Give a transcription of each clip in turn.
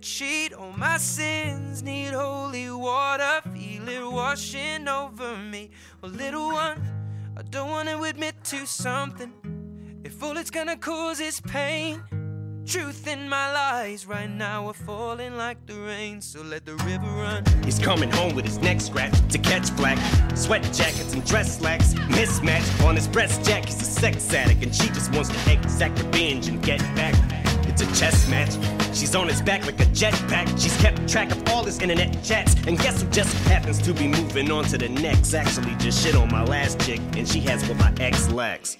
Cheat. All my sins need holy water. Feel it washing over me. Well, little one, I don't want to admit to something. If all it's gonna cause is pain. Truth in my lies right now are falling like the rain, so let the river run. He's coming home with his neck scratched to catch flack. Sweat jackets and dress slacks, mismatch on his breast jack. He's a sex addict, and she just wants to exact revenge and get back. It's a chess match. She's on his back like a jetpack. She's kept track of all his internet chats. And guess who just happens to be moving on to the next? Actually, just shit on my last chick, and she has what my ex lacks.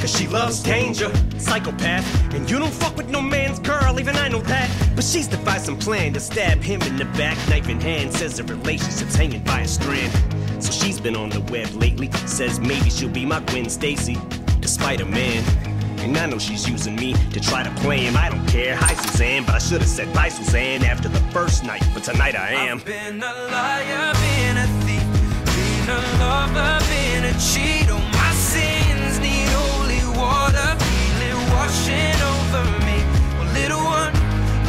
Cause she loves danger, psychopath. And you don't fuck with no man's girl, even I know that. But she's devised some plan to stab him in the back, knife in hand. Says the relationship's hanging by a strand. So she's been on the web lately. Says maybe she'll be my Gwen Stacy, despite a man. And I know she's using me to try to play him. I don't care. Hi, Suzanne, but I should have said bye, Suzanne, after the first night. But tonight I am. I've been a liar, been a thief, been a lover, been a cheat. Water, feel it washing over me. Well, little one,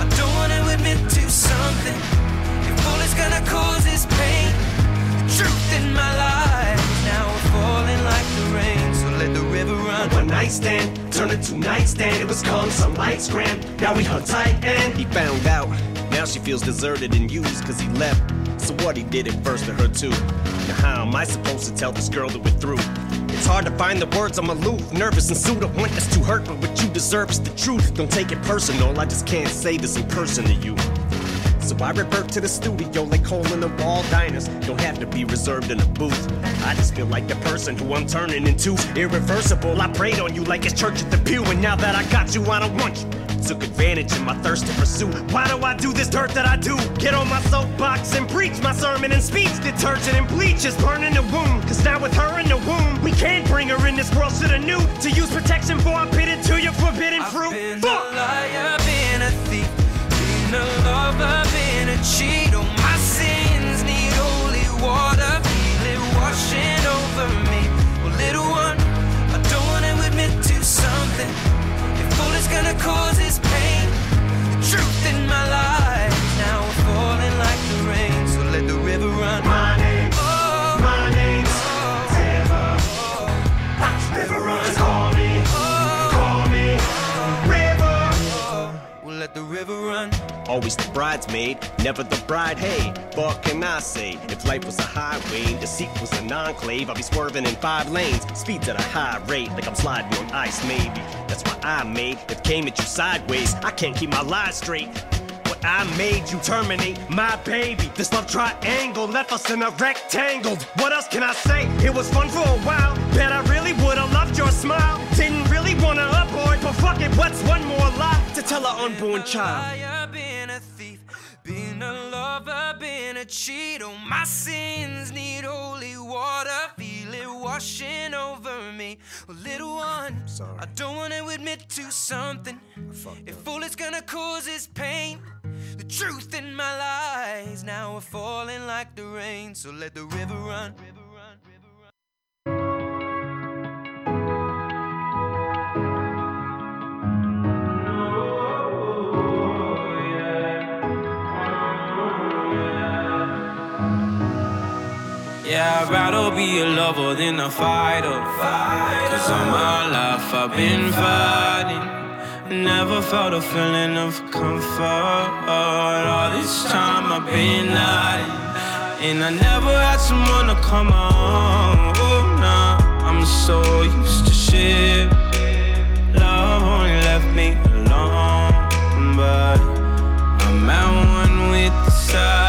I don't want to admit to something. If all it's gonna cause is pain, the truth in my life now we're falling like the rain. So let the river run. One night stand Turn it to nightstand, it was calling some lights grand. Now we hung tight and he found out. Now she feels deserted and used cause he left. So what he did it first to her too. Now how am I supposed to tell this girl that we're through? It's hard to find the words, I'm aloof, nervous and sued up. Want us to hurt, but what you deserve is the truth. Don't take it personal, I just can't say this in person to you. So I revert to the studio like hole in the wall diners. Don't have to be reserved in a booth. I just feel like the person who I'm turning into. Irreversible, I prayed on you like it's church at the pew. And now that I got you, I don't want you. Took advantage of my thirst to pursue. Why do I do this dirt that I do? Get on my soapbox and preach my sermon and speech. Detergent and bleach is burning the wound. Cause now with her in the womb, we can't bring her in this world to the new. To use protection for I pitted to your forbidden fruit. I've been Fuck. a liar, been a thief, been a lover been a cheat on my sins. Need holy water, feel it washing over me. Well, little one, I don't wanna admit to something. If all it's gonna cause river run. Always the bridesmaid, never the bride. Hey, what can I say? If life was a highway, the seat was an enclave, I'd be swerving in five lanes. Speeds at a high rate, like I'm sliding on ice, maybe. That's why I made it came at you sideways. I can't keep my lies straight. What I made you terminate my baby. This love triangle left us in a rectangle. What else can I say? It was fun for a while. Bet I really would've loved your smile. Didn't really wanna abort, but fuck it, what's one more lie to tell our unborn child? Been a thief, being a lover, been a cheat. Oh, my sins need holy water. Feel it washing over me. Well, little one, Sorry. I don't want to admit to something. If all it's gonna cause is pain, the truth in my lies now are falling like the rain. So let the river run. I'd rather be a lover than a fighter. Cause all my life I've been fighting. Never felt a feeling of comfort. All this time I've been out, and I never had someone to come on. Oh, nah, I'm so used to shit. Love only left me alone, but I'm at one with the silence.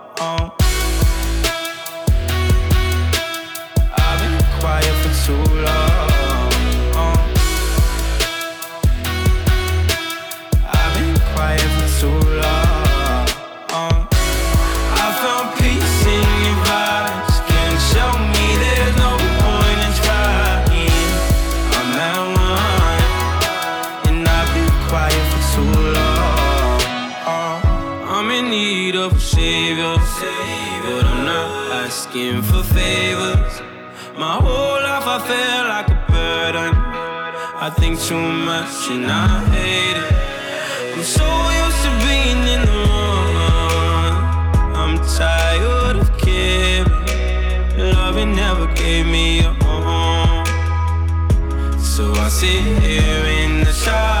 Need savior, but I'm not asking for favors. My whole life I feel like a burden. I think too much and I hate it. I'm so used to being in the wrong. I'm tired of caring. Loving never gave me a home. So I sit here in the silence.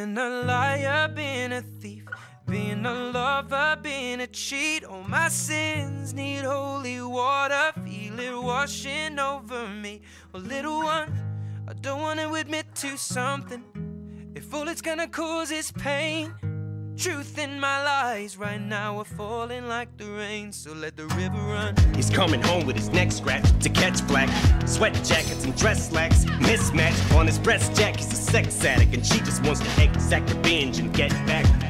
Been a liar, been a thief, been a lover, been a cheat. All my sins need holy water, feel it washing over me. Well, little one, I don't want to admit to something. If all it's gonna cause is pain, truth in my lies right now are falling like the rain. So let the river run. He's coming home with his neck scratched to catch black. Sweat jackets and dress slacks. Mismatch on his breast jack. He's a sex addict and she just wants to exact revenge and get back.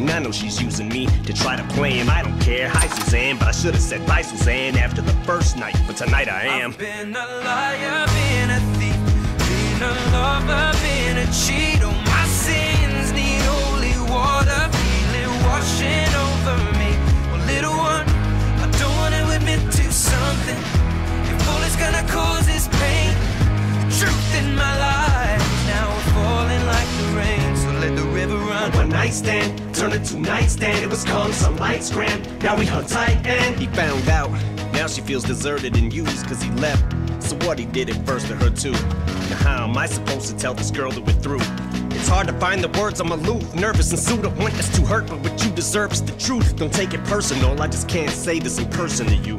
And I know she's using me to try to play him. I don't care. Hi, Suzanne, but I should have said bye, Suzanne, after the first night. But tonight I am. I've been a liar, been a thief, been a lover, been a cheat. All my sins need holy water, feel it washing over me. Well, little one, I don't want to admit to something. If all it's gonna cause is pain, the truth in my life now falling like the rain. So let the river run. One night stand turned into nightstand. It was calm, some lights grand. Now we hung tight and he found out. Now she feels deserted and used cause he left. So what he did it first to her too. Now how am I supposed to tell this girl that we're through? It's hard to find the words, I'm aloof, nervous and sued up. Want us to hurt, but what you deserve is the truth. Don't take it personal, I just can't say this in person to you.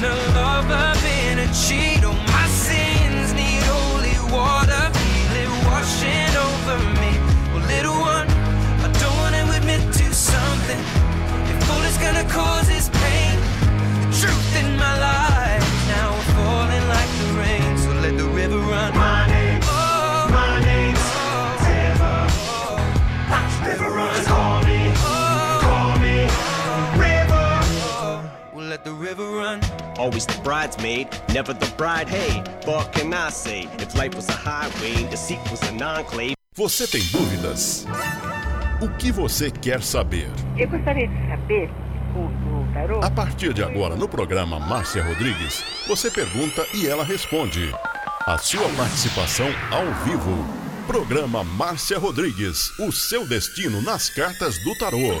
been a lover, been a cheat. Oh, my sins need holy water, feel it washing over me. Well, little one, I don't wanna admit to something. If all it's gonna cause is pain, the truth in my life now falling like the rain. So let the river run. My name's, Oh, my name's oh, River. oh, River runs, call me, oh, call me, River. We'll let the river run. Always the bridesmaid, never the bride. Hey, what can I say? If life was a highway, the seat was an enclave. Você tem dúvidas? O que você quer saber? Eu gostaria de saber, o, o tarô, A partir de agora, no programa Márcia Rodrigues, você pergunta e ela responde. A sua participação ao vivo. Programa Márcia Rodrigues, o seu destino nas cartas do tarô.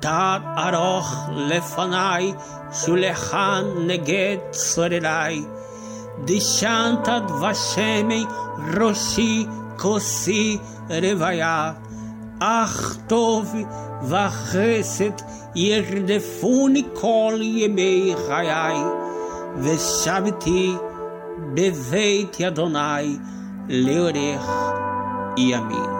תת ארוך לפניי, שולחן נגד צורריי. דשנת דבשמי ראשי כוסי רוויה. אך טוב וחסד ירדפוני כל ימי חיי, ושבתי בבית אדוני לאורך ימים.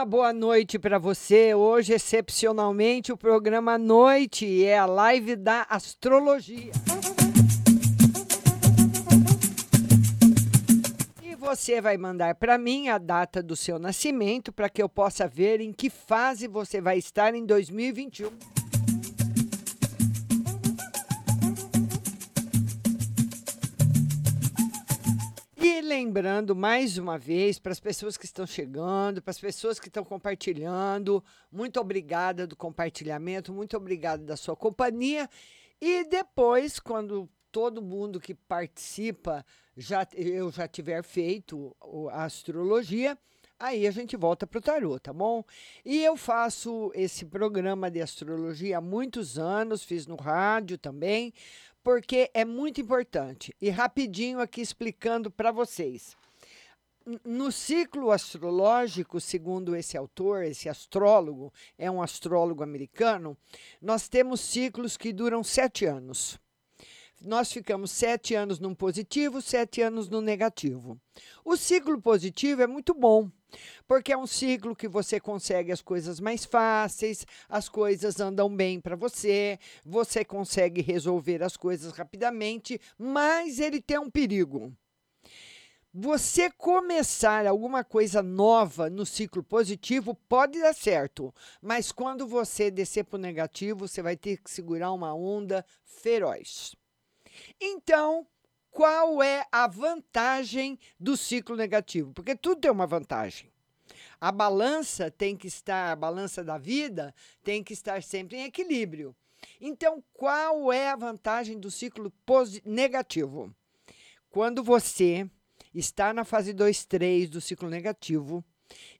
Uma boa noite para você. Hoje, excepcionalmente, o programa Noite é a live da astrologia. E você vai mandar para mim a data do seu nascimento para que eu possa ver em que fase você vai estar em 2021. E lembrando mais uma vez para as pessoas que estão chegando, para as pessoas que estão compartilhando, muito obrigada do compartilhamento, muito obrigada da sua companhia. E depois, quando todo mundo que participa já eu já tiver feito a astrologia, aí a gente volta para o tarô, tá bom? E eu faço esse programa de astrologia há muitos anos, fiz no rádio também, porque é muito importante. E rapidinho aqui explicando para vocês. No ciclo astrológico, segundo esse autor, esse astrólogo, é um astrólogo americano, nós temos ciclos que duram sete anos. Nós ficamos sete anos num positivo, sete anos no negativo. O ciclo positivo é muito bom, porque é um ciclo que você consegue as coisas mais fáceis, as coisas andam bem para você, você consegue resolver as coisas rapidamente, mas ele tem um perigo. Você começar alguma coisa nova no ciclo positivo pode dar certo, mas quando você descer para o negativo, você vai ter que segurar uma onda feroz. Então, qual é a vantagem do ciclo negativo? Porque tudo tem uma vantagem. A balança tem que estar, a balança da vida tem que estar sempre em equilíbrio. Então, qual é a vantagem do ciclo negativo? Quando você está na fase 2, 3 do ciclo negativo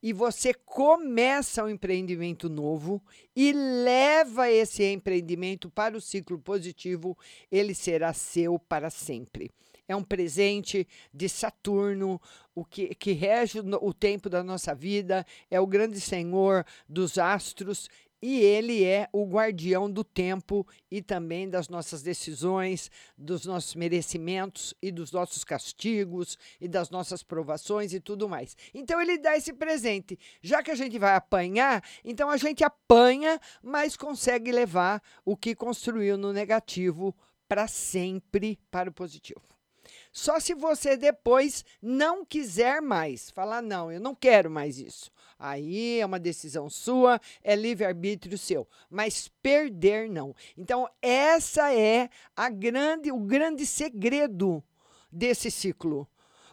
e você começa um empreendimento novo e leva esse empreendimento para o ciclo positivo, ele será seu para sempre. É um presente de Saturno, o que, que rege o tempo da nossa vida, é o grande senhor dos astros e ele é o guardião do tempo e também das nossas decisões, dos nossos merecimentos e dos nossos castigos e das nossas provações e tudo mais. Então ele dá esse presente. Já que a gente vai apanhar, então a gente apanha, mas consegue levar o que construiu no negativo para sempre para o positivo. Só se você depois não quiser mais, falar não, eu não quero mais isso. Aí é uma decisão sua, é livre-arbítrio seu, mas perder não. Então essa é a grande, o grande segredo desse ciclo.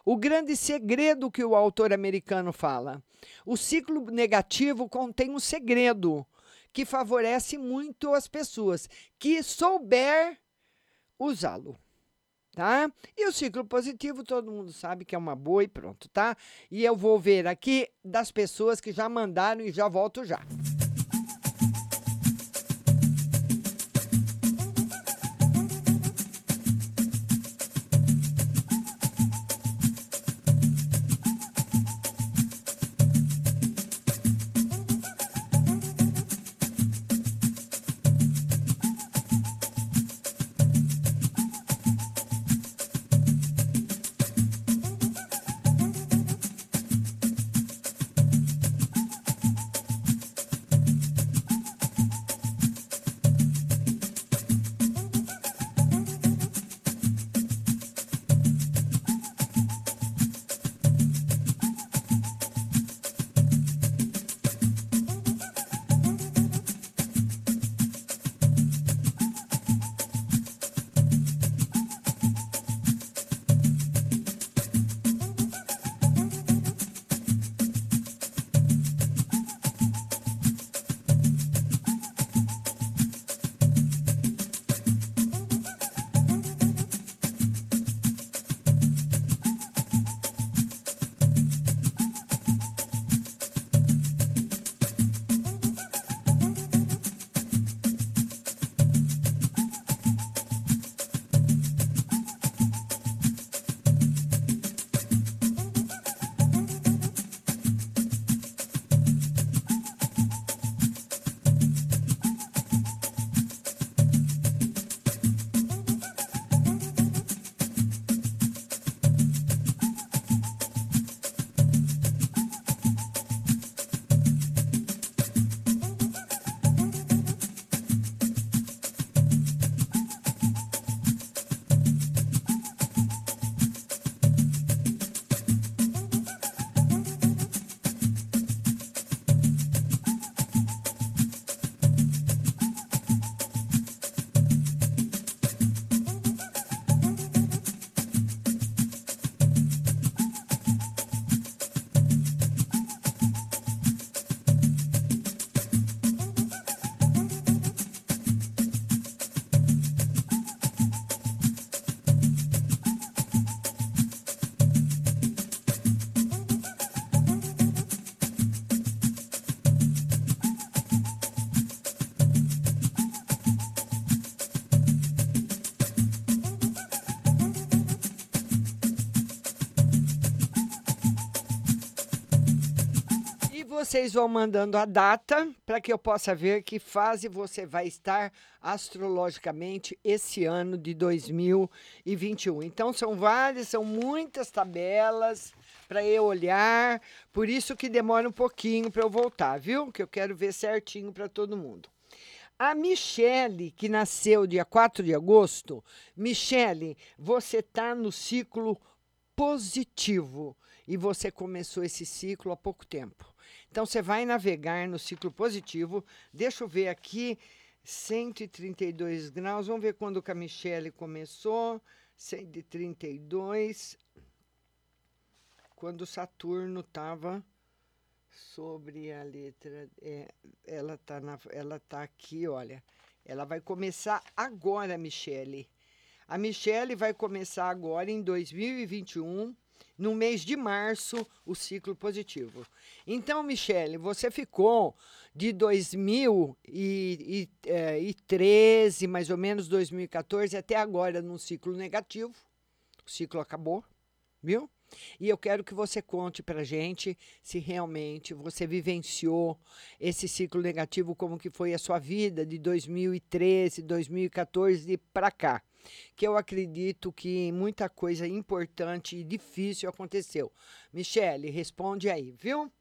O grande segredo que o autor americano fala. O ciclo negativo contém um segredo que favorece muito as pessoas que souber usá-lo tá? E o ciclo positivo, todo mundo sabe que é uma boa e pronto, tá? E eu vou ver aqui das pessoas que já mandaram e já volto já. Vocês vão mandando a data para que eu possa ver que fase você vai estar astrologicamente esse ano de 2021. Então são várias, são muitas tabelas para eu olhar, por isso que demora um pouquinho para eu voltar, viu? Que eu quero ver certinho para todo mundo. A Michele, que nasceu dia 4 de agosto, Michele, você está no ciclo positivo e você começou esse ciclo há pouco tempo. Então você vai navegar no ciclo positivo. Deixa eu ver aqui, 132 graus. Vamos ver quando que a Michele começou. 132. Quando Saturno estava sobre a letra. É, ela está ela tá aqui, olha. Ela vai começar agora, Michele. A Michele vai começar agora em 2021 no mês de março o ciclo positivo. Então, Michele, você ficou de 2013, é, mais ou menos 2014, até agora num ciclo negativo. O ciclo acabou, viu? E eu quero que você conte para gente se realmente você vivenciou esse ciclo negativo, como que foi a sua vida de 2013, 2014 para cá que eu acredito que muita coisa importante e difícil aconteceu. Michele, responde aí, viu?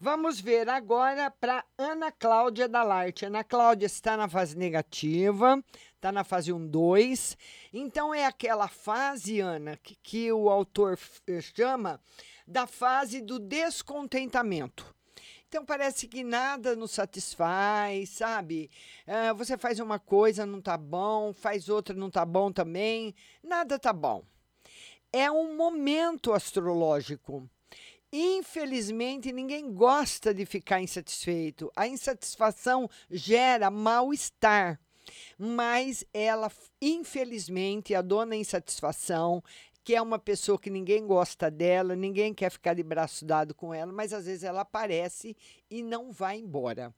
Vamos ver agora para Ana Cláudia Dalarte. Ana Cláudia está na fase negativa, está na fase 1, 2. Então, é aquela fase, Ana, que, que o autor chama da fase do descontentamento. Então parece que nada nos satisfaz, sabe? Ah, você faz uma coisa, não tá bom, faz outra, não tá bom também, nada tá bom. É um momento astrológico. Infelizmente, ninguém gosta de ficar insatisfeito. A insatisfação gera mal-estar mas ela, infelizmente, a dona insatisfação, que é uma pessoa que ninguém gosta dela, ninguém quer ficar de braço dado com ela, mas às vezes ela aparece e não vai embora.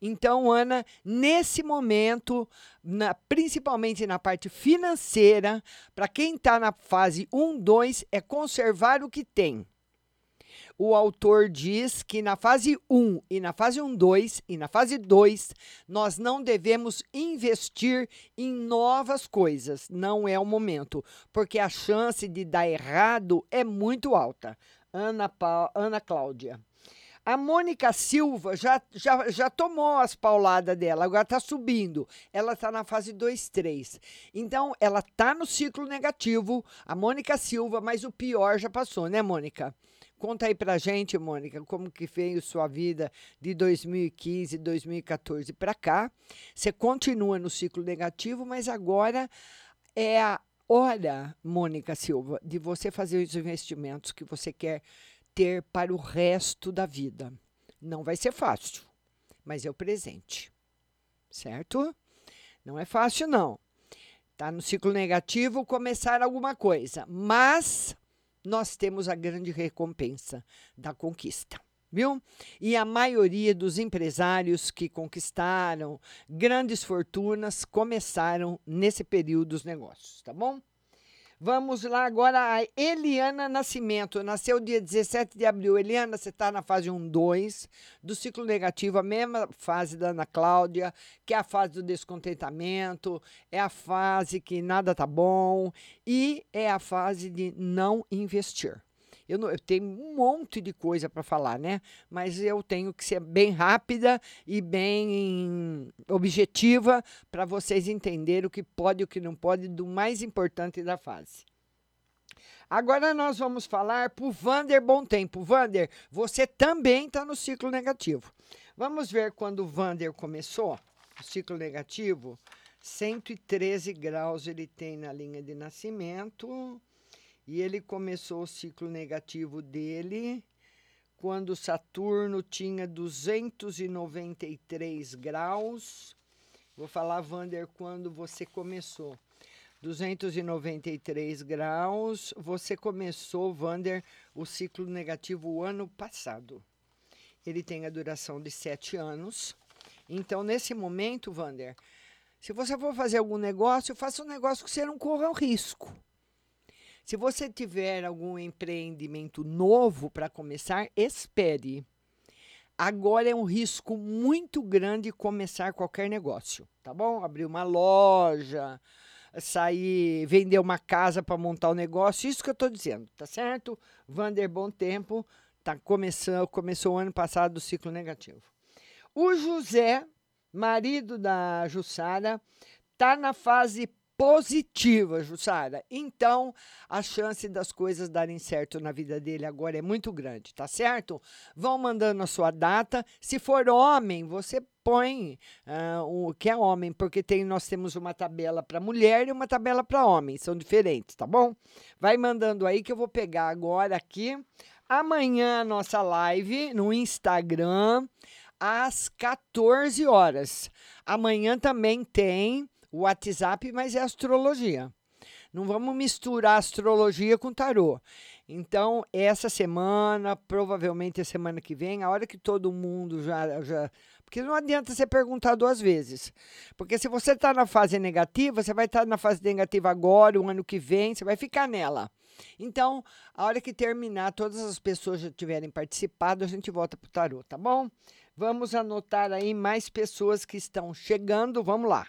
Então, Ana, nesse momento, na, principalmente na parte financeira, para quem está na fase 1, 2, é conservar o que tem o autor diz que na fase 1 e na fase 1, 2 e na fase 2, nós não devemos investir em novas coisas. Não é o momento, porque a chance de dar errado é muito alta. Ana, pa Ana Cláudia. A Mônica Silva já, já, já tomou as pauladas dela, agora está subindo. Ela está na fase 2, 3. Então, ela está no ciclo negativo, a Mônica Silva, mas o pior já passou, né, Mônica? Conta aí pra gente, Mônica, como que veio sua vida de 2015, 2014 para cá. Você continua no ciclo negativo, mas agora é a hora, Mônica Silva, de você fazer os investimentos que você quer ter para o resto da vida. Não vai ser fácil, mas é o presente. Certo? Não é fácil não. Tá no ciclo negativo começar alguma coisa, mas nós temos a grande recompensa da conquista. Viu? E a maioria dos empresários que conquistaram grandes fortunas começaram nesse período dos negócios, tá bom? Vamos lá agora a Eliana Nascimento. Nasceu dia 17 de abril. Eliana, você está na fase 1, 2 do ciclo negativo, a mesma fase da Ana Cláudia, que é a fase do descontentamento, é a fase que nada tá bom e é a fase de não investir. Eu, não, eu tenho um monte de coisa para falar, né? Mas eu tenho que ser bem rápida e bem objetiva para vocês entenderem o que pode e o que não pode do mais importante da fase. Agora nós vamos falar para o Vander Bom Tempo. Vander, você também está no ciclo negativo. Vamos ver quando o Vander começou o ciclo negativo. 113 graus ele tem na linha de nascimento. E ele começou o ciclo negativo dele quando Saturno tinha 293 graus. Vou falar, Vander, quando você começou. 293 graus. Você começou, Vander, o ciclo negativo o ano passado. Ele tem a duração de sete anos. Então, nesse momento, Vander, se você for fazer algum negócio, faça um negócio que você não corra o risco. Se você tiver algum empreendimento novo para começar, espere. agora é um risco muito grande começar qualquer negócio, tá bom? Abrir uma loja, sair, vender uma casa para montar o um negócio, isso que eu estou dizendo, tá certo? Vander Bom Tempo tá começando, começou o ano passado o ciclo negativo. O José, marido da Jussara, tá na fase positiva, Jussara. Então, a chance das coisas darem certo na vida dele agora é muito grande, tá certo? Vão mandando a sua data. Se for homem, você põe uh, o que é homem, porque tem, nós temos uma tabela para mulher e uma tabela para homem, são diferentes, tá bom? Vai mandando aí que eu vou pegar agora aqui. Amanhã, nossa live no Instagram, às 14 horas. Amanhã também tem o WhatsApp, mas é astrologia. Não vamos misturar astrologia com tarô. Então, essa semana, provavelmente a semana que vem, a hora que todo mundo já. já porque não adianta você perguntar duas vezes. Porque se você está na fase negativa, você vai estar tá na fase negativa agora, o ano que vem, você vai ficar nela. Então, a hora que terminar, todas as pessoas já tiverem participado, a gente volta para o tarô, tá bom? Vamos anotar aí mais pessoas que estão chegando. Vamos lá.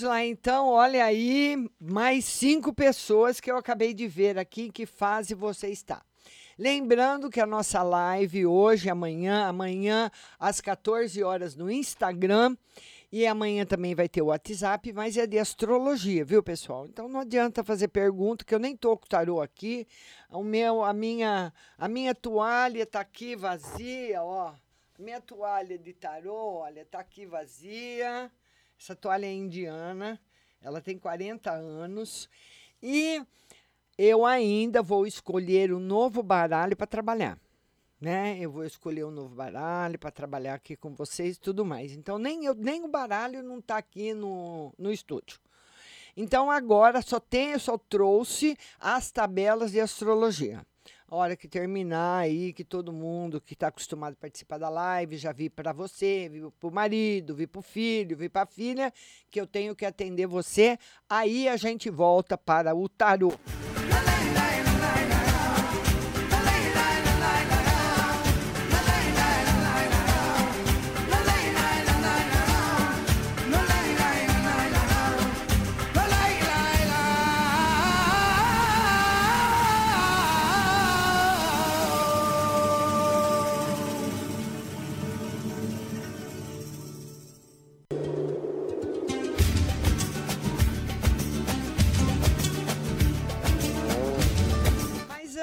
Lá então, olha aí, mais cinco pessoas que eu acabei de ver aqui, em que fase você está. Lembrando que a nossa live hoje, amanhã, amanhã às 14 horas no Instagram e amanhã também vai ter o WhatsApp, mas é de astrologia, viu, pessoal? Então não adianta fazer pergunta, que eu nem tô com o tarô aqui. O meu, a minha, a minha toalha tá aqui vazia, ó. minha toalha de tarô, olha, tá aqui vazia. Essa toalha é indiana, ela tem 40 anos. E eu ainda vou escolher um novo baralho para trabalhar. Né? Eu vou escolher um novo baralho para trabalhar aqui com vocês e tudo mais. Então, nem, eu, nem o baralho não está aqui no, no estúdio. Então, agora só tenho, só trouxe as tabelas de astrologia. A hora que terminar aí, que todo mundo que está acostumado a participar da live já vi para você, vi para o marido, vi para o filho, vi para a filha, que eu tenho que atender você. Aí a gente volta para o tarô.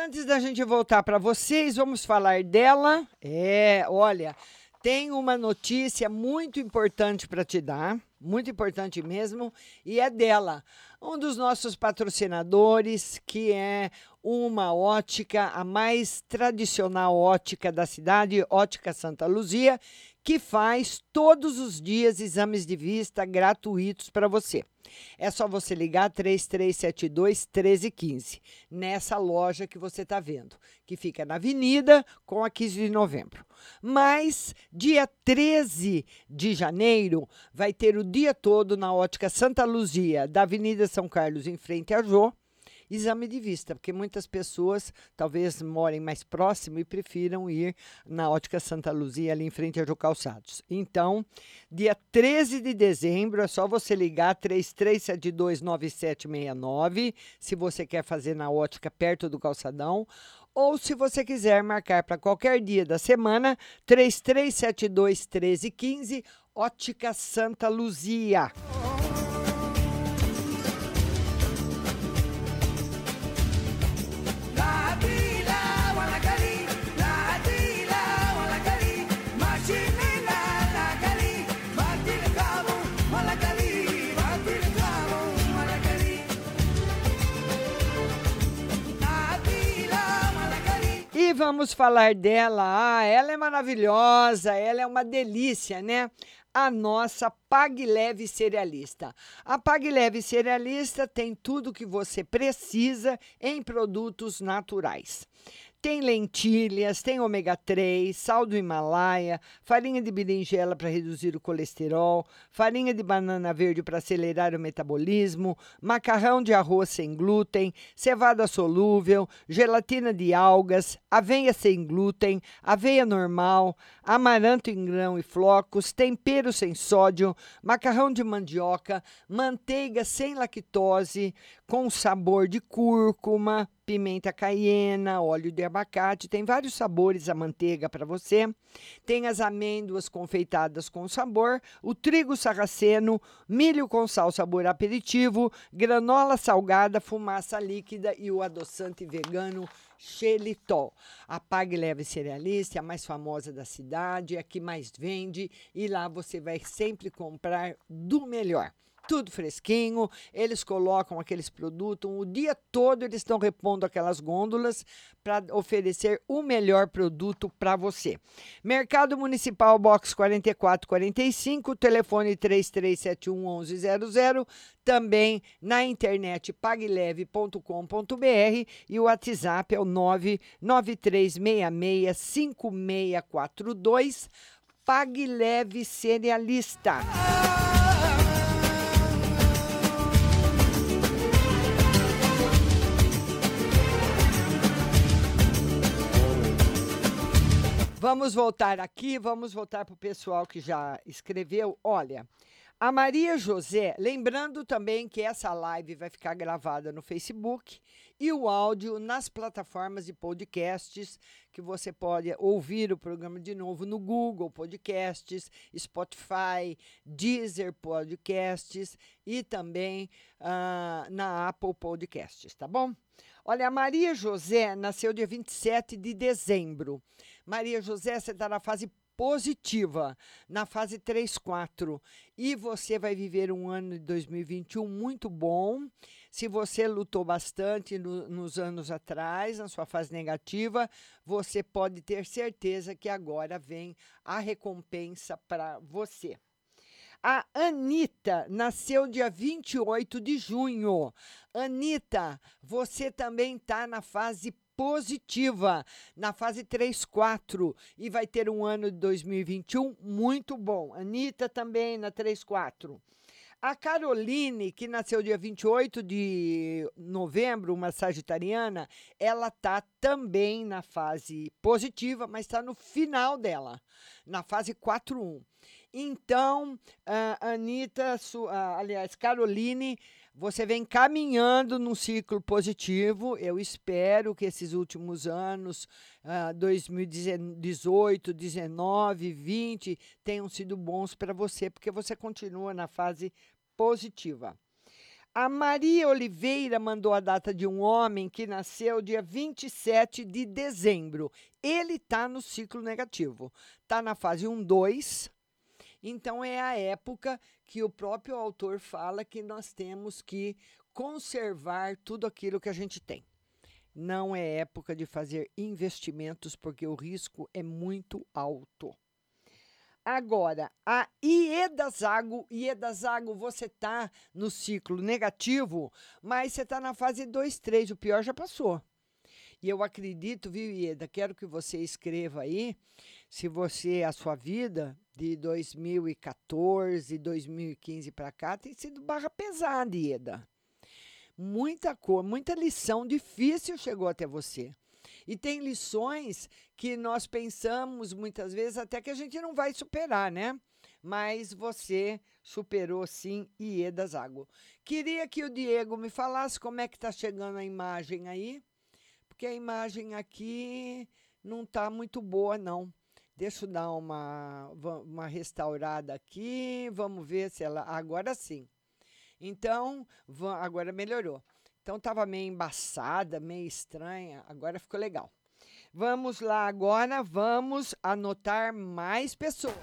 Antes da gente voltar para vocês, vamos falar dela. É, olha, tem uma notícia muito importante para te dar, muito importante mesmo, e é dela. Um dos nossos patrocinadores, que é uma ótica, a mais tradicional ótica da cidade, Ótica Santa Luzia, que faz todos os dias exames de vista gratuitos para você. É só você ligar 3372 1315, nessa loja que você está vendo, que fica na Avenida com a 15 de novembro. Mas dia 13 de janeiro vai ter o dia todo na Ótica Santa Luzia, da Avenida São Carlos, em frente a Jô exame de vista, porque muitas pessoas talvez morem mais próximo e prefiram ir na Ótica Santa Luzia, ali em frente a Jô Calçados. Então, dia 13 de dezembro, é só você ligar 33729769, se você quer fazer na ótica perto do calçadão, ou se você quiser marcar para qualquer dia da semana, 3372 1315, Ótica Santa Luzia. E vamos falar dela. Ah, ela é maravilhosa, ela é uma delícia, né? A nossa Pag Leve Cerealista. A Pag Leve Cerealista tem tudo que você precisa em produtos naturais. Tem lentilhas, tem ômega 3, sal do Himalaia, farinha de berinjela para reduzir o colesterol, farinha de banana verde para acelerar o metabolismo, macarrão de arroz sem glúten, cevada solúvel, gelatina de algas, aveia sem glúten, aveia normal, amaranto em grão e flocos, tempero sem sódio, macarrão de mandioca, manteiga sem lactose, com sabor de cúrcuma, pimenta caiena, óleo de abacate, tem vários sabores a manteiga para você. Tem as amêndoas confeitadas com sabor, o trigo sarraceno, milho com sal sabor aperitivo, granola salgada, fumaça líquida e o adoçante vegano xelitol. A Pag Leve Cerealista é a mais famosa da cidade, é a que mais vende e lá você vai sempre comprar do melhor tudo fresquinho. Eles colocam aqueles produtos, o dia todo eles estão repondo aquelas gôndolas para oferecer o melhor produto para você. Mercado Municipal Box 4445, telefone 3371 1100, também na internet pagleve.com.br e o WhatsApp é o 993665642. Pague Leve Cerealista. Vamos voltar aqui, vamos voltar para o pessoal que já escreveu. Olha, a Maria José, lembrando também que essa live vai ficar gravada no Facebook e o áudio nas plataformas de podcasts, que você pode ouvir o programa de novo no Google Podcasts, Spotify, Deezer Podcasts e também uh, na Apple Podcasts, tá bom? Olha, a Maria José nasceu dia 27 de dezembro. Maria José, você está na fase positiva, na fase 3, 4. E você vai viver um ano de 2021 muito bom. Se você lutou bastante no, nos anos atrás, na sua fase negativa, você pode ter certeza que agora vem a recompensa para você. A Anitta nasceu dia 28 de junho. Anitta, você também está na fase positiva, na fase 3, 4, e vai ter um ano de 2021 muito bom. Anitta também na 3, 4. A Caroline, que nasceu dia 28 de novembro, uma sagitariana, ela tá também na fase positiva, mas está no final dela, na fase 4-1. Então, a Anitta, aliás, Caroline, você vem caminhando num ciclo positivo. Eu espero que esses últimos anos, uh, 2018, 19, 20, tenham sido bons para você, porque você continua na fase positiva. A Maria Oliveira mandou a data de um homem que nasceu dia 27 de dezembro. Ele está no ciclo negativo. Está na fase 1, 2 então é a época que o próprio autor fala que nós temos que conservar tudo aquilo que a gente tem. Não é época de fazer investimentos porque o risco é muito alto. Agora, a Ieda Zago, Ieda Zago, você está no ciclo negativo, mas você está na fase 2, 3, o pior já passou. E eu acredito, viu, Ieda, quero que você escreva aí, se você, a sua vida, de 2014, 2015 para cá tem sido barra pesada, Ieda. Muita cor, muita lição difícil chegou até você. E tem lições que nós pensamos muitas vezes até que a gente não vai superar, né? Mas você superou sim Ieda Zago. Queria que o Diego me falasse como é que está chegando a imagem aí, porque a imagem aqui não está muito boa, não. Deixa eu dar uma, uma restaurada aqui. Vamos ver se ela. Agora sim. Então, agora melhorou. Então estava meio embaçada, meio estranha. Agora ficou legal. Vamos lá agora, vamos anotar mais pessoas.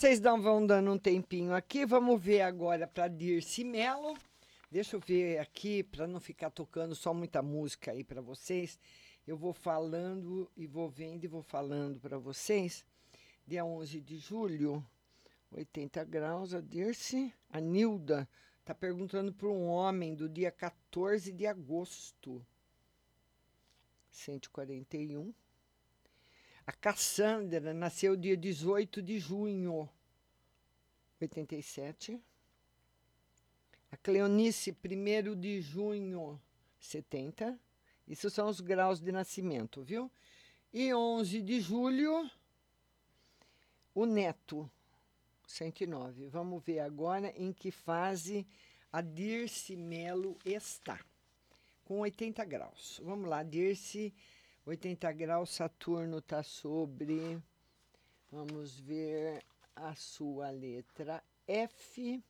Vocês não vão dando um tempinho aqui. Vamos ver agora para Dirce Melo. Deixa eu ver aqui, para não ficar tocando só muita música aí para vocês. Eu vou falando e vou vendo e vou falando para vocês. Dia 11 de julho, 80 graus, a Dirce. A Nilda está perguntando para um homem do dia 14 de agosto. 141. A Cassandra nasceu dia 18 de junho, 87. A Cleonice, 1 de junho, 70. Isso são os graus de nascimento, viu? E 11 de julho, o Neto, 109. Vamos ver agora em que fase a Dirce Melo está. Com 80 graus. Vamos lá, Dirce 80 graus, Saturno está sobre. Vamos ver a sua letra F.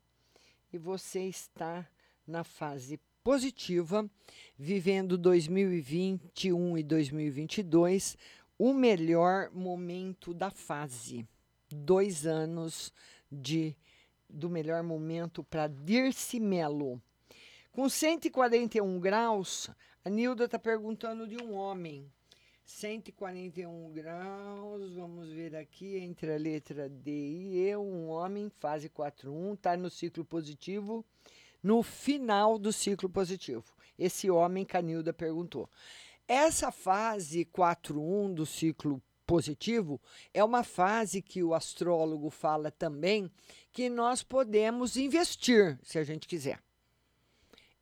E você está na fase positiva, vivendo 2021 e 2022 o melhor momento da fase. Dois anos de do melhor momento para Dirce Melo. Com 141 graus, a Nilda está perguntando de um homem. 141 graus, vamos ver aqui entre a letra D e E, um homem, fase 4.1, está no ciclo positivo, no final do ciclo positivo. Esse homem, Canilda perguntou. Essa fase 4.1 do ciclo positivo é uma fase que o astrólogo fala também que nós podemos investir, se a gente quiser.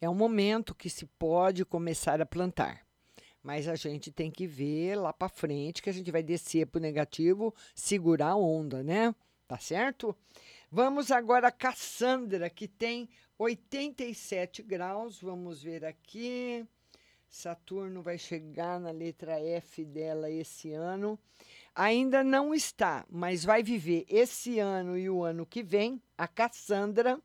É um momento que se pode começar a plantar. Mas a gente tem que ver lá para frente que a gente vai descer para o negativo, segurar a onda, né? Tá certo? Vamos agora a Cassandra, que tem 87 graus. Vamos ver aqui. Saturno vai chegar na letra F dela esse ano. Ainda não está, mas vai viver esse ano e o ano que vem, a Cassandra,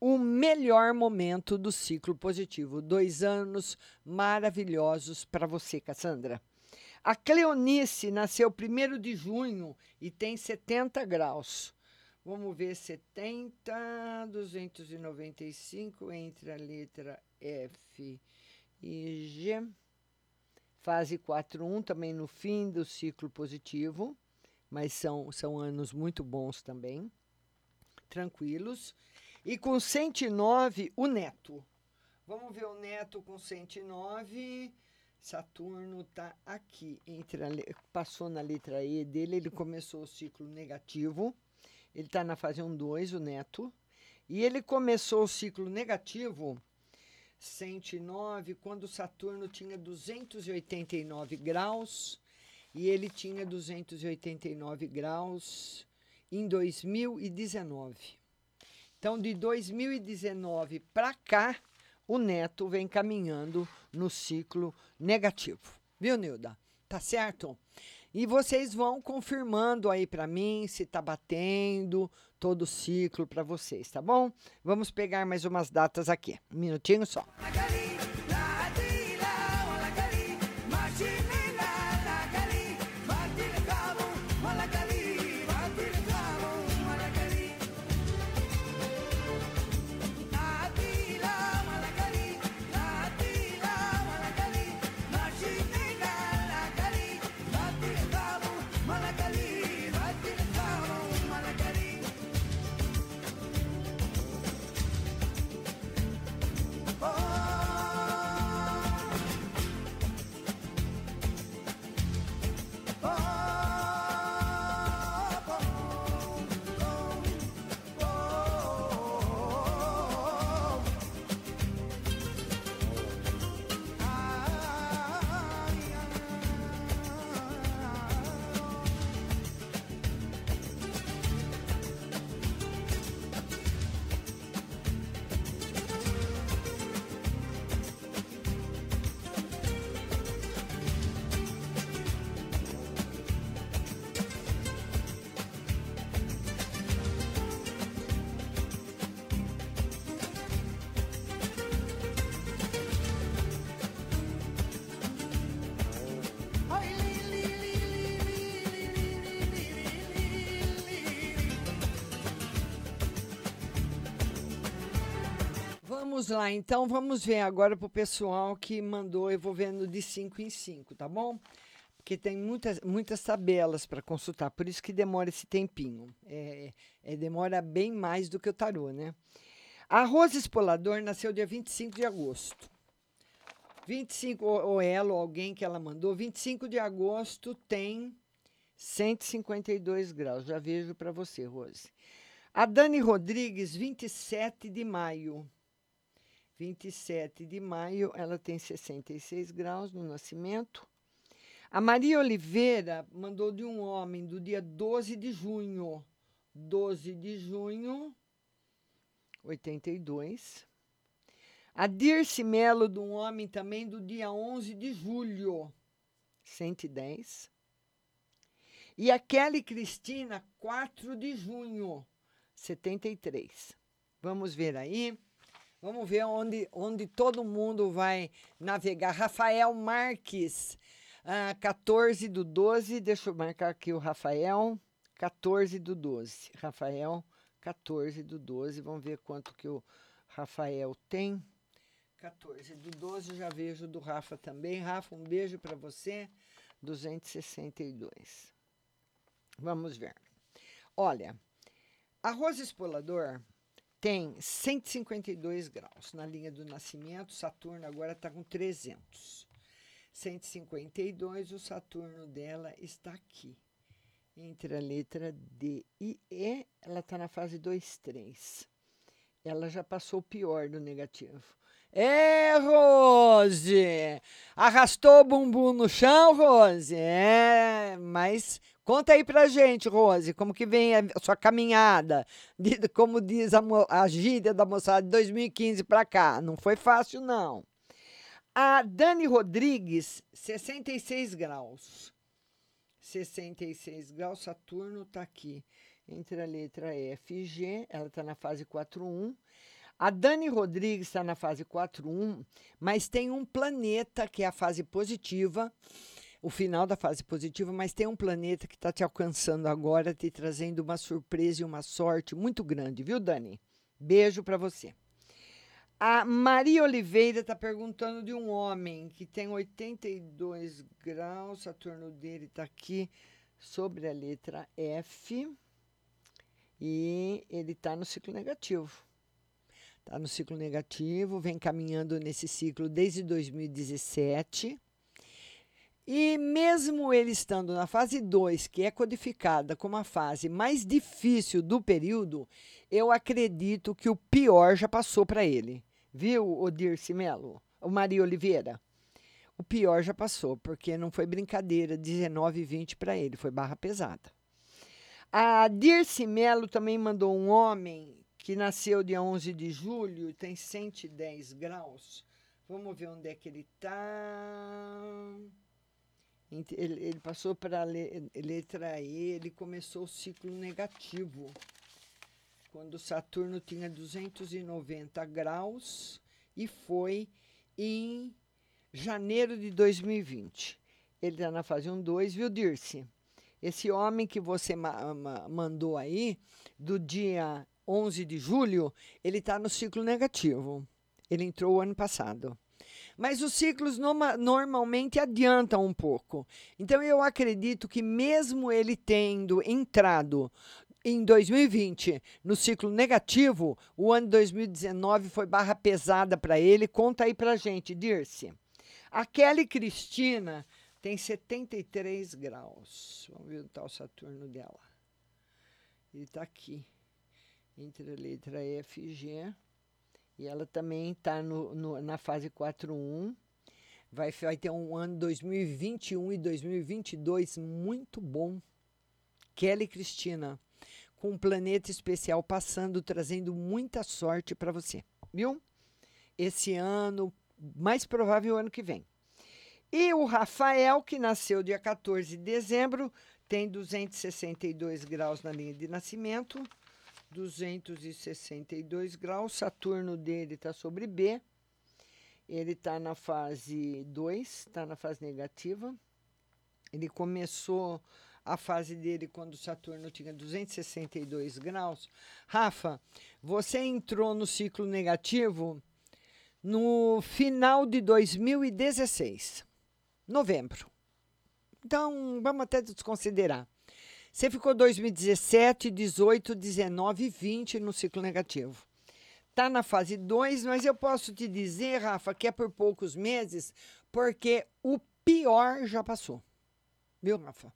o melhor momento do ciclo positivo. Dois anos maravilhosos para você, Cassandra. A Cleonice nasceu 1 de junho e tem 70 graus. Vamos ver 70, 295 entre a letra F e G. Fase 4.1 também no fim do ciclo positivo, mas são, são anos muito bons também, tranquilos. E com 109, o neto. Vamos ver o neto com 109. Saturno está aqui, entre a, passou na letra E dele, ele começou o ciclo negativo. Ele está na fase 1, 2, o neto. E ele começou o ciclo negativo 109, quando Saturno tinha 289 graus e ele tinha 289 graus em 2019. Então, de 2019 para cá, o neto vem caminhando no ciclo negativo. Viu, Nilda? Tá certo? E vocês vão confirmando aí para mim se tá batendo todo o ciclo para vocês, tá bom? Vamos pegar mais umas datas aqui. Um minutinho só. Vamos lá, então vamos ver agora para o pessoal que mandou, eu vou vendo de 5 em 5, tá bom? Porque tem muitas, muitas tabelas para consultar, por isso que demora esse tempinho. É, é, demora bem mais do que o tarô, né? A Rosa Espolador nasceu dia 25 de agosto. 25, ou, ou ela, ou alguém que ela mandou, 25 de agosto tem 152 graus. Já vejo para você, Rose. A Dani Rodrigues, 27 de maio. 27 de maio, ela tem 66 graus no nascimento. A Maria Oliveira mandou de um homem do dia 12 de junho. 12 de junho, 82. A Dirce Melo, de um homem também do dia 11 de julho, 110. E a Kelly Cristina, 4 de junho, 73. Vamos ver aí. Vamos ver onde, onde todo mundo vai navegar. Rafael Marques, ah, 14 do 12. Deixa eu marcar aqui o Rafael. 14 do 12. Rafael, 14 do 12. Vamos ver quanto que o Rafael tem. 14 do 12, já vejo do Rafa também. Rafa, um beijo para você. 262. Vamos ver. Olha, arroz espolador tem 152 graus na linha do nascimento. Saturno agora está com 300. 152, o Saturno dela está aqui. Entre a letra D e E, ela está na fase 2, 3. Ela já passou o pior do negativo. É, Rose! Arrastou o bumbum no chão, Rose? É, mas conta aí pra gente, Rose, como que vem a sua caminhada? De, como diz a, a gíria da moçada de 2015 pra cá. Não foi fácil, não. A Dani Rodrigues, 66 graus. 66 graus, Saturno tá aqui. Entre a letra F e G, ela tá na fase 4.1. A Dani Rodrigues está na fase 4.1, mas tem um planeta que é a fase positiva, o final da fase positiva, mas tem um planeta que está te alcançando agora, te trazendo uma surpresa e uma sorte muito grande, viu, Dani? Beijo para você. A Maria Oliveira está perguntando de um homem que tem 82 graus, Saturno dele está aqui sobre a letra F e ele está no ciclo negativo. Está no ciclo negativo, vem caminhando nesse ciclo desde 2017. E mesmo ele estando na fase 2, que é codificada como a fase mais difícil do período, eu acredito que o pior já passou para ele. Viu, Odir Melo? O Maria Oliveira? O pior já passou, porque não foi brincadeira 19 e 20 para ele, foi barra pesada. A Dirce Melo também mandou um homem que nasceu dia 11 de julho e tem 110 graus. Vamos ver onde é que ele está. Ele, ele, passou para a letra E, ele começou o ciclo negativo. Quando Saturno tinha 290 graus e foi em janeiro de 2020. Ele está na fase 1, 2, viu, Dirce? Esse homem que você ma ma mandou aí, do dia 11 de julho, ele está no ciclo negativo. Ele entrou o ano passado. Mas os ciclos normalmente adiantam um pouco. Então, eu acredito que, mesmo ele tendo entrado em 2020 no ciclo negativo, o ano 2019 foi barra pesada para ele. Conta aí para gente, Dirce. A Kelly Cristina tem 73 graus. Vamos ver o Saturno dela. Ele está aqui entre a letra F e G. E ela também está na fase 4.1. Vai, vai ter um ano 2021 e 2022 muito bom. Kelly Cristina, com um planeta especial passando, trazendo muita sorte para você, viu? Esse ano, mais provável ano que vem. E o Rafael, que nasceu dia 14 de dezembro, tem 262 graus na linha de nascimento 262 graus. Saturno dele está sobre B. Ele está na fase 2, está na fase negativa. Ele começou a fase dele quando Saturno tinha 262 graus. Rafa, você entrou no ciclo negativo no final de 2016, novembro. Então, vamos até desconsiderar. Você ficou 2017, 18, 19 e 20 no ciclo negativo. Está na fase 2, mas eu posso te dizer, Rafa, que é por poucos meses, porque o pior já passou. Viu, Rafa?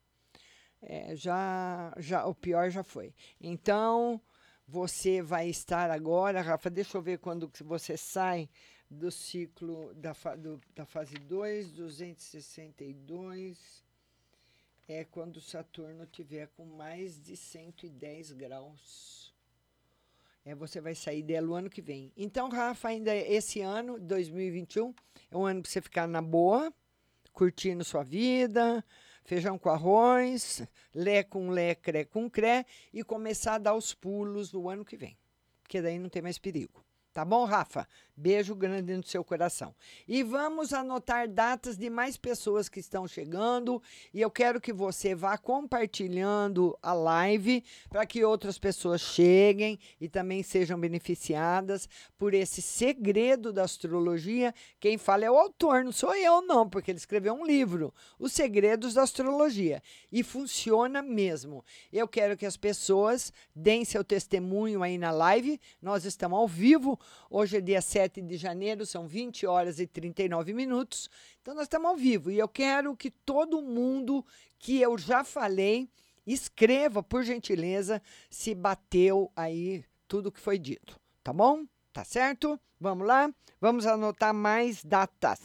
É, já, já, o pior já foi. Então, você vai estar agora, Rafa, deixa eu ver quando você sai do ciclo da, do, da fase 2, 262 é quando Saturno tiver com mais de 110 graus. É, você vai sair dela o ano que vem. Então, Rafa, ainda esse ano, 2021, é um ano para você ficar na boa, curtindo sua vida, feijão com arroz, lé com lé, cré com cré, e começar a dar os pulos no ano que vem. Porque daí não tem mais perigo. Tá bom, Rafa? Beijo grande no seu coração. E vamos anotar datas de mais pessoas que estão chegando. E eu quero que você vá compartilhando a live para que outras pessoas cheguem e também sejam beneficiadas por esse segredo da astrologia. Quem fala é o autor, não sou eu, não, porque ele escreveu um livro, Os Segredos da Astrologia. E funciona mesmo. Eu quero que as pessoas deem seu testemunho aí na live. Nós estamos ao vivo Hoje é dia 7 de janeiro, são 20 horas e 39 minutos. Então nós estamos ao vivo e eu quero que todo mundo que eu já falei escreva, por gentileza, se bateu aí tudo que foi dito, tá bom? Tá certo? Vamos lá? Vamos anotar mais datas.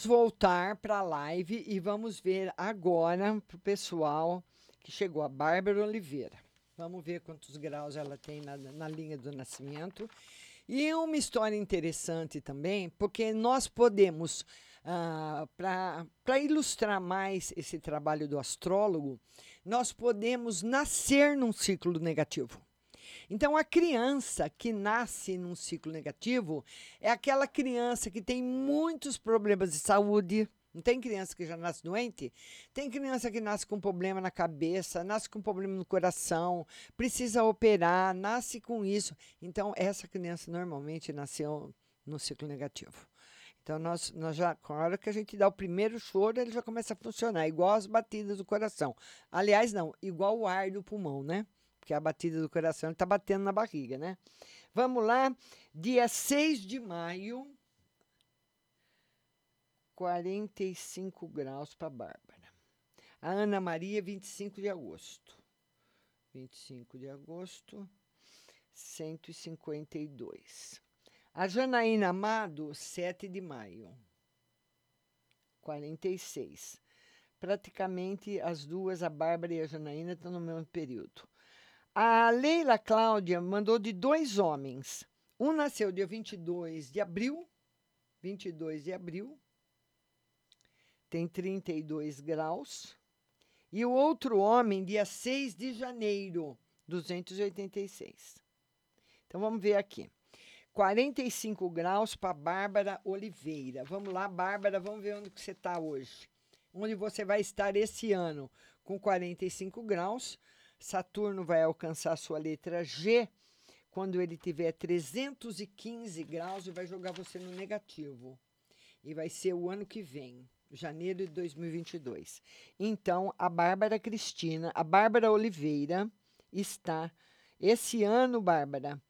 Vamos voltar para a live e vamos ver agora para o pessoal que chegou, a Bárbara Oliveira. Vamos ver quantos graus ela tem na, na linha do nascimento. E uma história interessante também, porque nós podemos, ah, para ilustrar mais esse trabalho do astrólogo, nós podemos nascer num ciclo negativo. Então, a criança que nasce num ciclo negativo é aquela criança que tem muitos problemas de saúde. Não tem criança que já nasce doente? Tem criança que nasce com problema na cabeça, nasce com problema no coração, precisa operar, nasce com isso. Então, essa criança normalmente nasceu no ciclo negativo. Então, nós, nós já, com a hora que a gente dá o primeiro choro, ele já começa a funcionar, igual as batidas do coração. Aliás, não, igual o ar do pulmão, né? Porque a batida do coração está batendo na barriga, né? Vamos lá, dia 6 de maio, 45 graus para Bárbara. A Ana Maria, 25 de agosto. 25 de agosto, 152. A Janaína Amado, 7 de maio, 46. Praticamente as duas, a Bárbara e a Janaína, estão no mesmo período. A Leila Cláudia mandou de dois homens. Um nasceu dia 22 de abril, 22 de abril, tem 32 graus. E o outro homem, dia 6 de janeiro, 286. Então vamos ver aqui. 45 graus para Bárbara Oliveira. Vamos lá, Bárbara, vamos ver onde que você está hoje. Onde você vai estar esse ano com 45 graus. Saturno vai alcançar sua letra G quando ele tiver 315 graus e vai jogar você no negativo. E vai ser o ano que vem, janeiro de 2022. Então, a Bárbara Cristina, a Bárbara Oliveira está esse ano, Bárbara,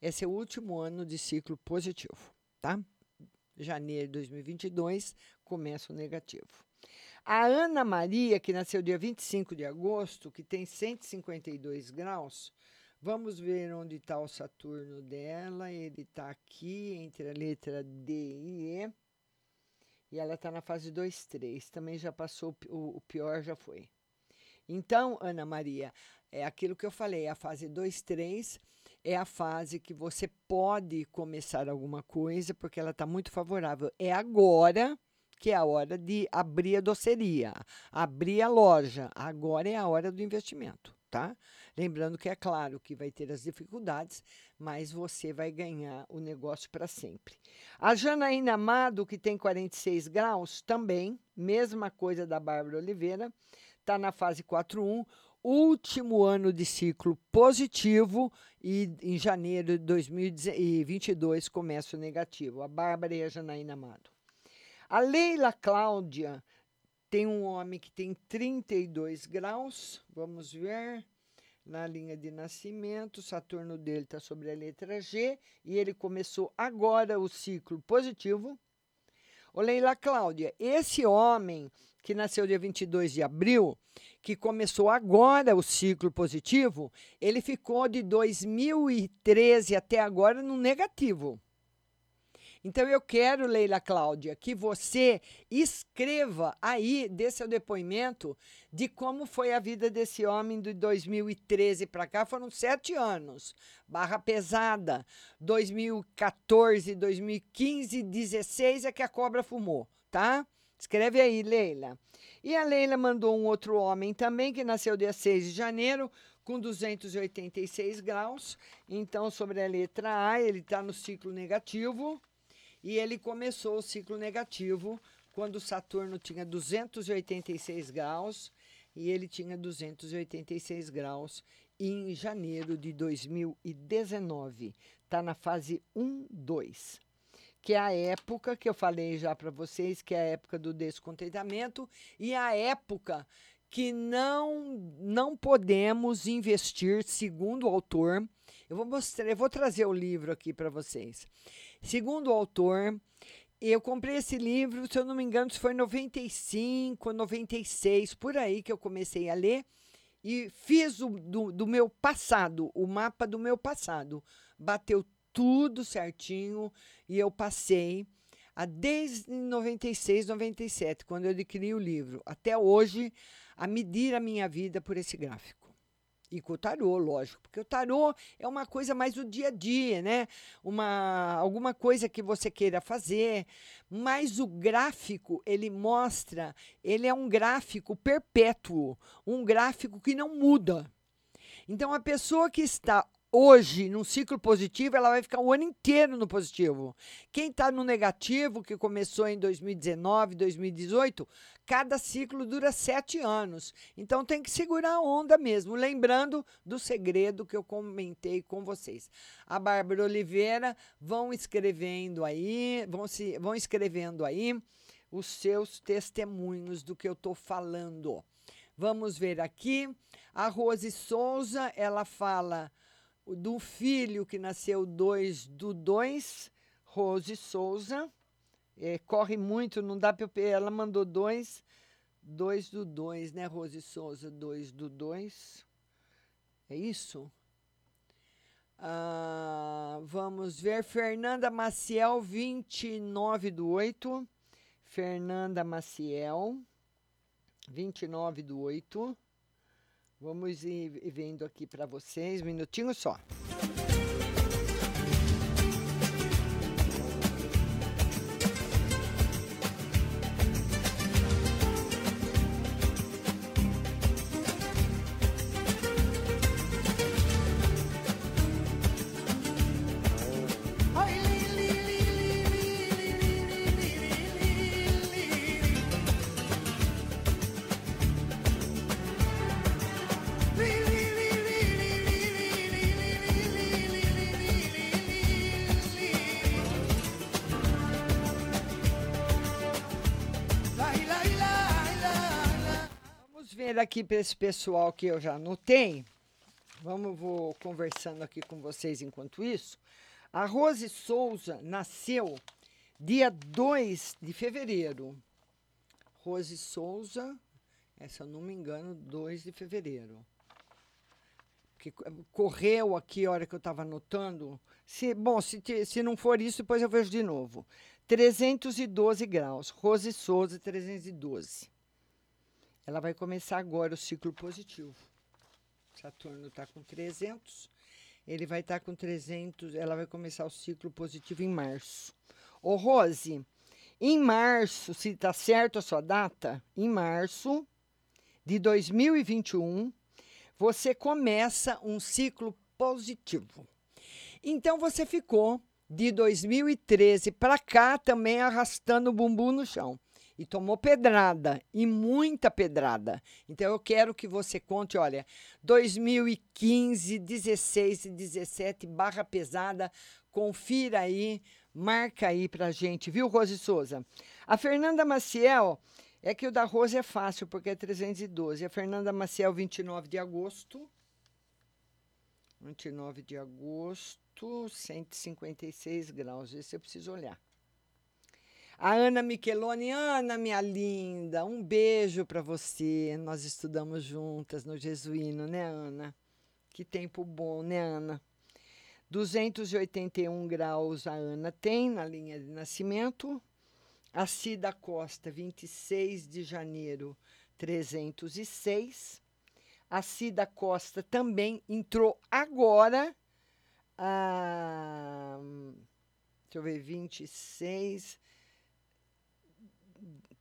esse é o último ano de ciclo positivo, tá? Janeiro de 2022 começa o negativo. A Ana Maria, que nasceu dia 25 de agosto, que tem 152 graus, vamos ver onde está o Saturno dela. Ele está aqui entre a letra D e E. E ela está na fase 2, 3. Também já passou, o, o pior já foi. Então, Ana Maria, é aquilo que eu falei, a fase 2, 3 é a fase que você pode começar alguma coisa, porque ela está muito favorável. É agora que é a hora de abrir a doceria, abrir a loja. Agora é a hora do investimento, tá? Lembrando que é claro que vai ter as dificuldades, mas você vai ganhar o negócio para sempre. A Janaína Amado, que tem 46 graus, também, mesma coisa da Bárbara Oliveira, está na fase 4.1, último ano de ciclo positivo e em janeiro de 2022 começa o negativo. A Bárbara e a Janaína Amado. A Leila Cláudia tem um homem que tem 32 graus, vamos ver, na linha de nascimento, Saturno dele está sobre a letra G e ele começou agora o ciclo positivo. Ô Leila Cláudia, esse homem que nasceu dia 22 de abril, que começou agora o ciclo positivo, ele ficou de 2013 até agora no negativo. Então eu quero, Leila Cláudia, que você escreva aí, dê seu depoimento de como foi a vida desse homem de 2013 para cá. Foram sete anos. Barra pesada. 2014, 2015, 16 é que a cobra fumou, tá? Escreve aí, Leila. E a Leila mandou um outro homem também, que nasceu dia 6 de janeiro, com 286 graus. Então, sobre a letra A, ele está no ciclo negativo. E ele começou o ciclo negativo quando Saturno tinha 286 graus e ele tinha 286 graus em janeiro de 2019. Está na fase 1, 2, que é a época que eu falei já para vocês, que é a época do descontentamento e a época que não não podemos investir, segundo o autor. Eu vou mostrar, eu vou trazer o livro aqui para vocês. Segundo o autor, eu comprei esse livro, se eu não me engano, foi em 95, 96, por aí que eu comecei a ler. E fiz o, do, do meu passado, o mapa do meu passado. Bateu tudo certinho e eu passei desde 96, 97, quando eu adquiri o livro, até hoje, a medir a minha vida por esse gráfico. E com o tarô, lógico, porque o tarô é uma coisa mais do dia a dia, né? Uma, alguma coisa que você queira fazer, mas o gráfico, ele mostra, ele é um gráfico perpétuo, um gráfico que não muda. Então, a pessoa que está hoje, num ciclo positivo, ela vai ficar o ano inteiro no positivo. Quem está no negativo, que começou em 2019, 2018, cada ciclo dura sete anos. Então tem que segurar a onda mesmo. Lembrando do segredo que eu comentei com vocês. A Bárbara Oliveira vão escrevendo aí, vão, se, vão escrevendo aí os seus testemunhos do que eu estou falando. Vamos ver aqui. A Rose Souza, ela fala do filho que nasceu 2 do 2, Rose Souza. É, corre muito, não dá para Ela mandou dois, dois do dois, né, Rose Souza? Dois do dois. É isso? Ah, vamos ver. Fernanda Maciel, 29 do 8. Fernanda Maciel, 29 do 8. Vamos ir vendo aqui para vocês, minutinho só. Aqui para esse pessoal que eu já anotei. Vamos, vou conversando aqui com vocês enquanto isso. A Rose Souza nasceu dia 2 de fevereiro. Rose Souza, essa eu não me engano, 2 de fevereiro. Que correu aqui a hora que eu estava anotando. Se, bom, se, se não for isso, depois eu vejo de novo. 312 graus. Rose Souza, 312. Ela vai começar agora o ciclo positivo. Saturno está com 300 ele vai estar com 300, ela vai começar o ciclo positivo em março. Ô, Rose, em março, se está certo a sua data, em março de 2021, você começa um ciclo positivo. Então você ficou de 2013 para cá também arrastando o bumbum no chão. E tomou pedrada, e muita pedrada. Então eu quero que você conte, olha, 2015, 16 e 17, barra pesada, confira aí, marca aí pra gente, viu, Rose Souza? A Fernanda Maciel, é que o da Rose é fácil, porque é 312. A Fernanda Maciel, 29 de agosto. 29 de agosto, 156 graus. Esse eu preciso olhar. A Ana Micheloni, Ana, minha linda, um beijo para você. Nós estudamos juntas no Jesuíno, né, Ana? Que tempo bom, né, Ana? 281 graus a Ana tem na linha de nascimento. A Cida Costa, 26 de janeiro, 306. A Cida Costa também entrou agora. Ah, deixa eu ver, 26.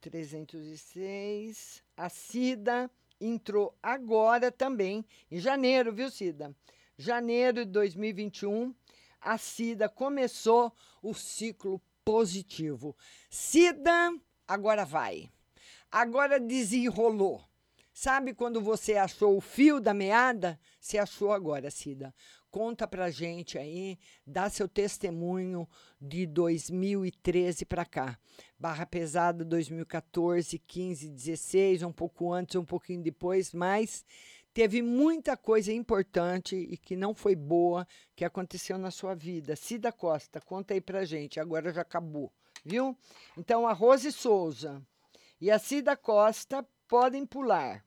306. A Cida entrou agora também, em janeiro, viu, Cida? Janeiro de 2021, a Cida começou o ciclo positivo. Cida, agora vai. Agora desenrolou. Sabe quando você achou o fio da meada? Você achou agora, Cida. Conta pra gente aí, dá seu testemunho de 2013 para cá. Barra Pesada 2014, 15, 16, um pouco antes, um pouquinho depois, mas teve muita coisa importante e que não foi boa que aconteceu na sua vida. Cida Costa, conta aí pra gente, agora já acabou, viu? Então a Rose Souza e a Cida Costa podem pular.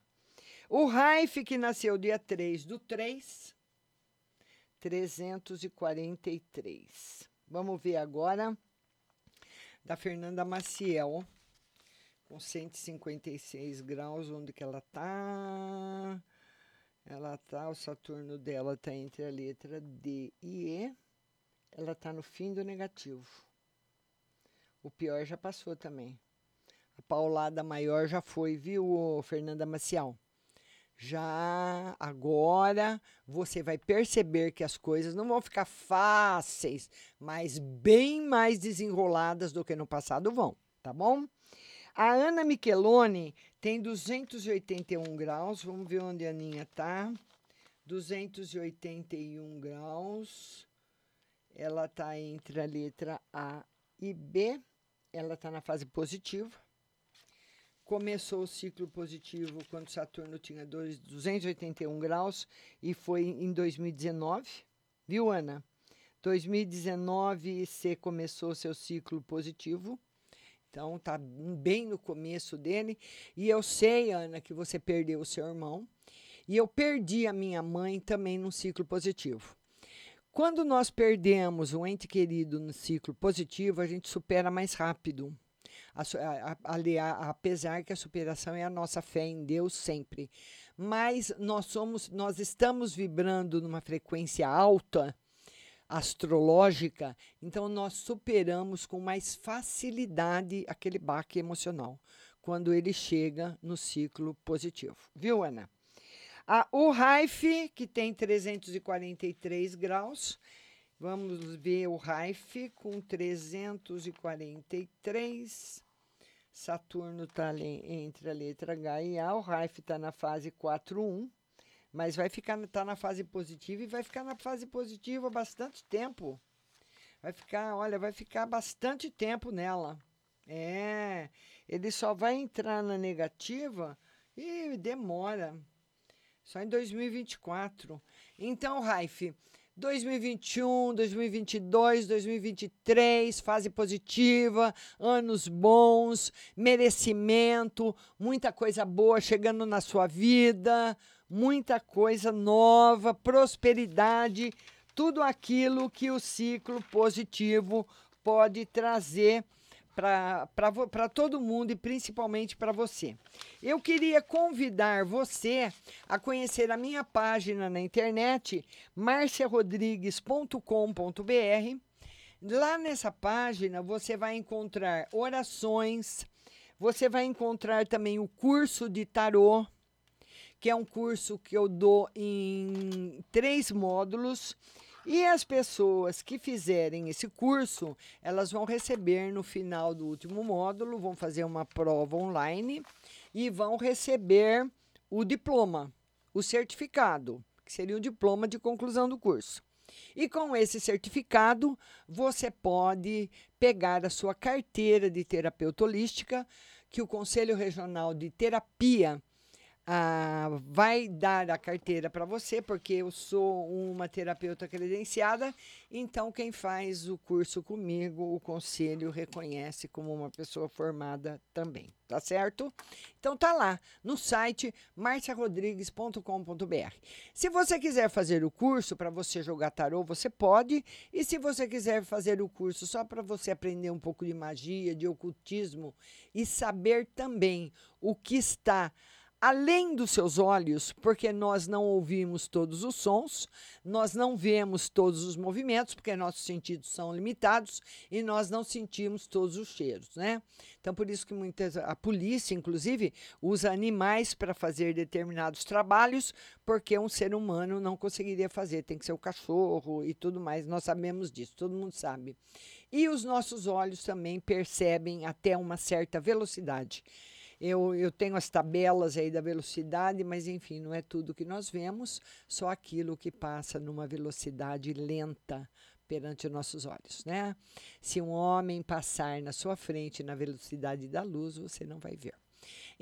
O Raif, que nasceu dia 3 do 3, 343. Vamos ver agora da Fernanda Maciel, com 156 graus, onde que ela tá? Ela tá, o Saturno dela tá entre a letra D e E. Ela tá no fim do negativo. O pior já passou também. A paulada maior já foi, viu, Fernanda Maciel? Já agora você vai perceber que as coisas não vão ficar fáceis, mas bem mais desenroladas do que no passado vão, tá bom? A Ana Micheloni tem 281 graus. Vamos ver onde a Aninha tá. 281 graus. Ela tá entre a letra A e B. Ela tá na fase positiva. Começou o ciclo positivo quando Saturno tinha 281 graus e foi em 2019. Viu, Ana? 2019 você começou seu ciclo positivo. Então tá bem no começo dele. E eu sei, Ana, que você perdeu o seu irmão. E eu perdi a minha mãe também num ciclo positivo. Quando nós perdemos um ente querido no ciclo positivo, a gente supera mais rápido. Ali, apesar que a superação é a nossa fé em Deus sempre. Mas nós somos, nós estamos vibrando numa frequência alta astrológica, então nós superamos com mais facilidade aquele baque emocional quando ele chega no ciclo positivo. Viu, Ana? A, o Raif, que tem 343 graus, vamos ver o Raif com 343. Saturno está entre a letra H e A, o Raif está na fase 4-1 mas vai ficar tá na fase positiva e vai ficar na fase positiva bastante tempo. Vai ficar, olha, vai ficar bastante tempo nela. É, ele só vai entrar na negativa e demora. Só em 2024. Então, Raif, 2021, 2022, 2023, fase positiva, anos bons, merecimento, muita coisa boa chegando na sua vida, muita coisa nova, prosperidade, tudo aquilo que o ciclo positivo pode trazer para todo mundo e principalmente para você. Eu queria convidar você a conhecer a minha página na internet, marciarodrigues.com.br. Lá nessa página você vai encontrar orações, você vai encontrar também o curso de tarô, que é um curso que eu dou em três módulos. E as pessoas que fizerem esse curso, elas vão receber no final do último módulo, vão fazer uma prova online e vão receber o diploma, o certificado, que seria o diploma de conclusão do curso. E com esse certificado, você pode pegar a sua carteira de terapeuta holística, que o Conselho Regional de Terapia ah, vai dar a carteira para você, porque eu sou uma terapeuta credenciada, então quem faz o curso comigo, o conselho reconhece como uma pessoa formada também, tá certo? Então tá lá no site marciarodrigues.com.br. Se você quiser fazer o curso para você jogar tarô, você pode, e se você quiser fazer o curso só para você aprender um pouco de magia, de ocultismo e saber também o que está além dos seus olhos, porque nós não ouvimos todos os sons, nós não vemos todos os movimentos, porque nossos sentidos são limitados e nós não sentimos todos os cheiros, né? Então por isso que muitas a polícia inclusive usa animais para fazer determinados trabalhos, porque um ser humano não conseguiria fazer, tem que ser o cachorro e tudo mais. Nós sabemos disso, todo mundo sabe. E os nossos olhos também percebem até uma certa velocidade. Eu, eu tenho as tabelas aí da velocidade, mas enfim, não é tudo que nós vemos, só aquilo que passa numa velocidade lenta perante os nossos olhos, né? Se um homem passar na sua frente na velocidade da luz, você não vai ver.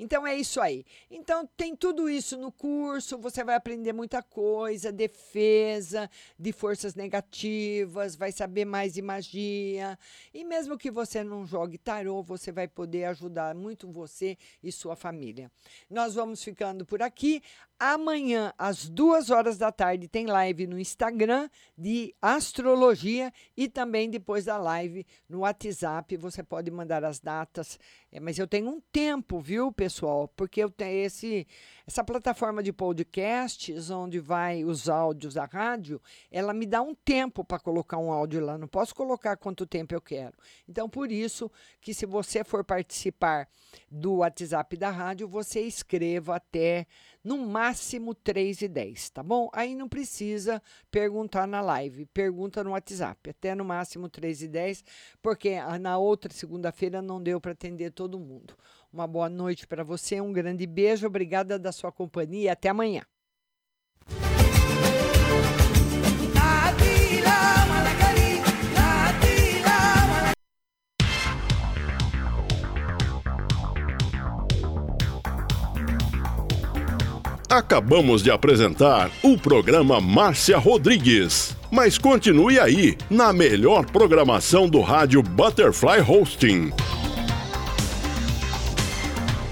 Então é isso aí. Então tem tudo isso no curso, você vai aprender muita coisa, defesa de forças negativas, vai saber mais de magia. E mesmo que você não jogue tarô, você vai poder ajudar muito você e sua família. Nós vamos ficando por aqui. Amanhã, às duas horas da tarde, tem live no Instagram de astrologia e também depois da live no WhatsApp. Você pode mandar as datas, é, mas eu tenho um tempo, viu, pessoal? Porque eu tenho esse, essa plataforma de podcasts, onde vai os áudios da rádio, ela me dá um tempo para colocar um áudio lá. Não posso colocar quanto tempo eu quero. Então, por isso que se você for participar do WhatsApp da rádio, você escreva até no máximo 3 e 10, tá bom? Aí não precisa perguntar na live, pergunta no WhatsApp, até no máximo 3 e 10, porque na outra segunda-feira não deu para atender todo mundo. Uma boa noite para você, um grande beijo, obrigada da sua companhia e até amanhã. Acabamos de apresentar o programa Márcia Rodrigues. Mas continue aí, na melhor programação do rádio Butterfly Hosting.